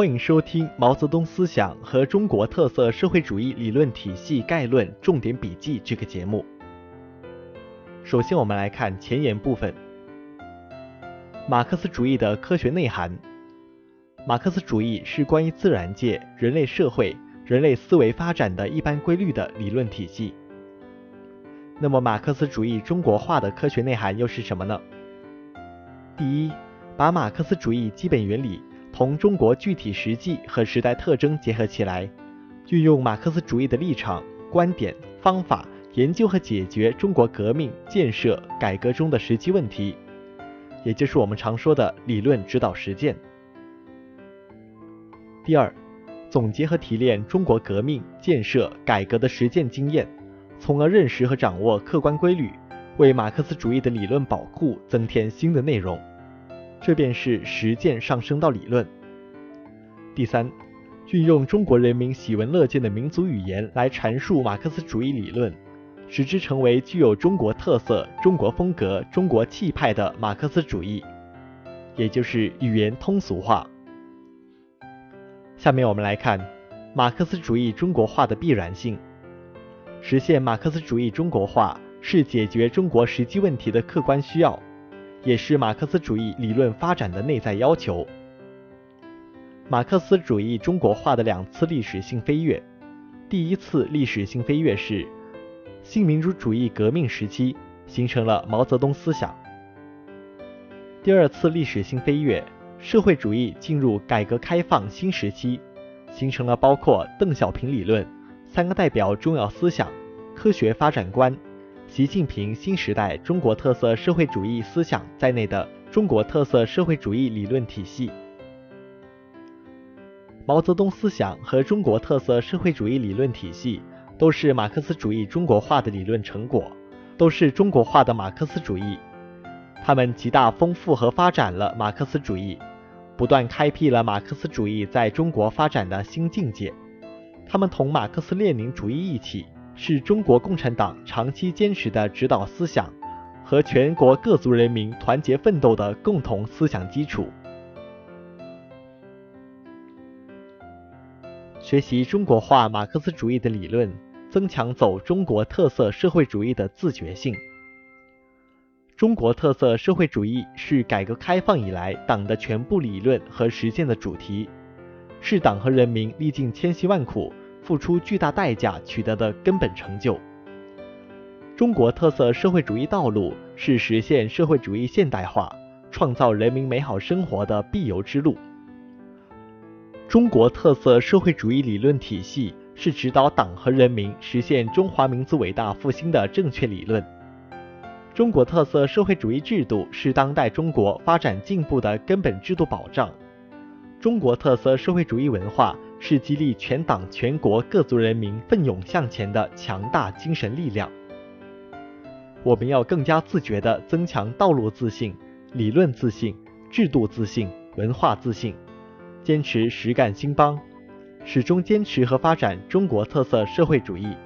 欢迎收听《毛泽东思想和中国特色社会主义理论体系概论重点笔记》这个节目。首先，我们来看前言部分。马克思主义的科学内涵。马克思主义是关于自然界、人类社会、人类思维发展的一般规律的理论体系。那么，马克思主义中国化的科学内涵又是什么呢？第一，把马克思主义基本原理同中国具体实际和时代特征结合起来，运用马克思主义的立场、观点、方法，研究和解决中国革命、建设、改革中的实际问题，也就是我们常说的理论指导实践。第二，总结和提炼中国革命、建设、改革的实践经验，从而认识和掌握客观规律，为马克思主义的理论宝库增添新的内容。这便是实践上升到理论。第三，运用中国人民喜闻乐见的民族语言来阐述马克思主义理论，使之成为具有中国特色、中国风格、中国气派的马克思主义，也就是语言通俗化。下面我们来看马克思主义中国化的必然性。实现马克思主义中国化是解决中国实际问题的客观需要。也是马克思主义理论发展的内在要求。马克思主义中国化的两次历史性飞跃，第一次历史性飞跃是新民主主义革命时期，形成了毛泽东思想；第二次历史性飞跃，社会主义进入改革开放新时期，形成了包括邓小平理论、三个代表重要思想、科学发展观。习近平新时代中国特色社会主义思想在内的中国特色社会主义理论体系。毛泽东思想和中国特色社会主义理论体系都是马克思主义中国化的理论成果，都是中国化的马克思主义。他们极大丰富和发展了马克思主义，不断开辟了马克思主义在中国发展的新境界。他们同马克思列宁主义一起。是中国共产党长期坚持的指导思想和全国各族人民团结奋斗的共同思想基础。学习中国化马克思主义的理论，增强走中国特色社会主义的自觉性。中国特色社会主义是改革开放以来党的全部理论和实践的主题，是党和人民历尽千辛万苦。付出巨大代价取得的根本成就。中国特色社会主义道路是实现社会主义现代化、创造人民美好生活的必由之路。中国特色社会主义理论体系是指导党和人民实现中华民族伟大复兴的正确理论。中国特色社会主义制度是当代中国发展进步的根本制度保障。中国特色社会主义文化。是激励全党全国各族人民奋勇向前的强大精神力量。我们要更加自觉地增强道路自信、理论自信、制度自信、文化自信，坚持实干兴邦，始终坚持和发展中国特色社会主义。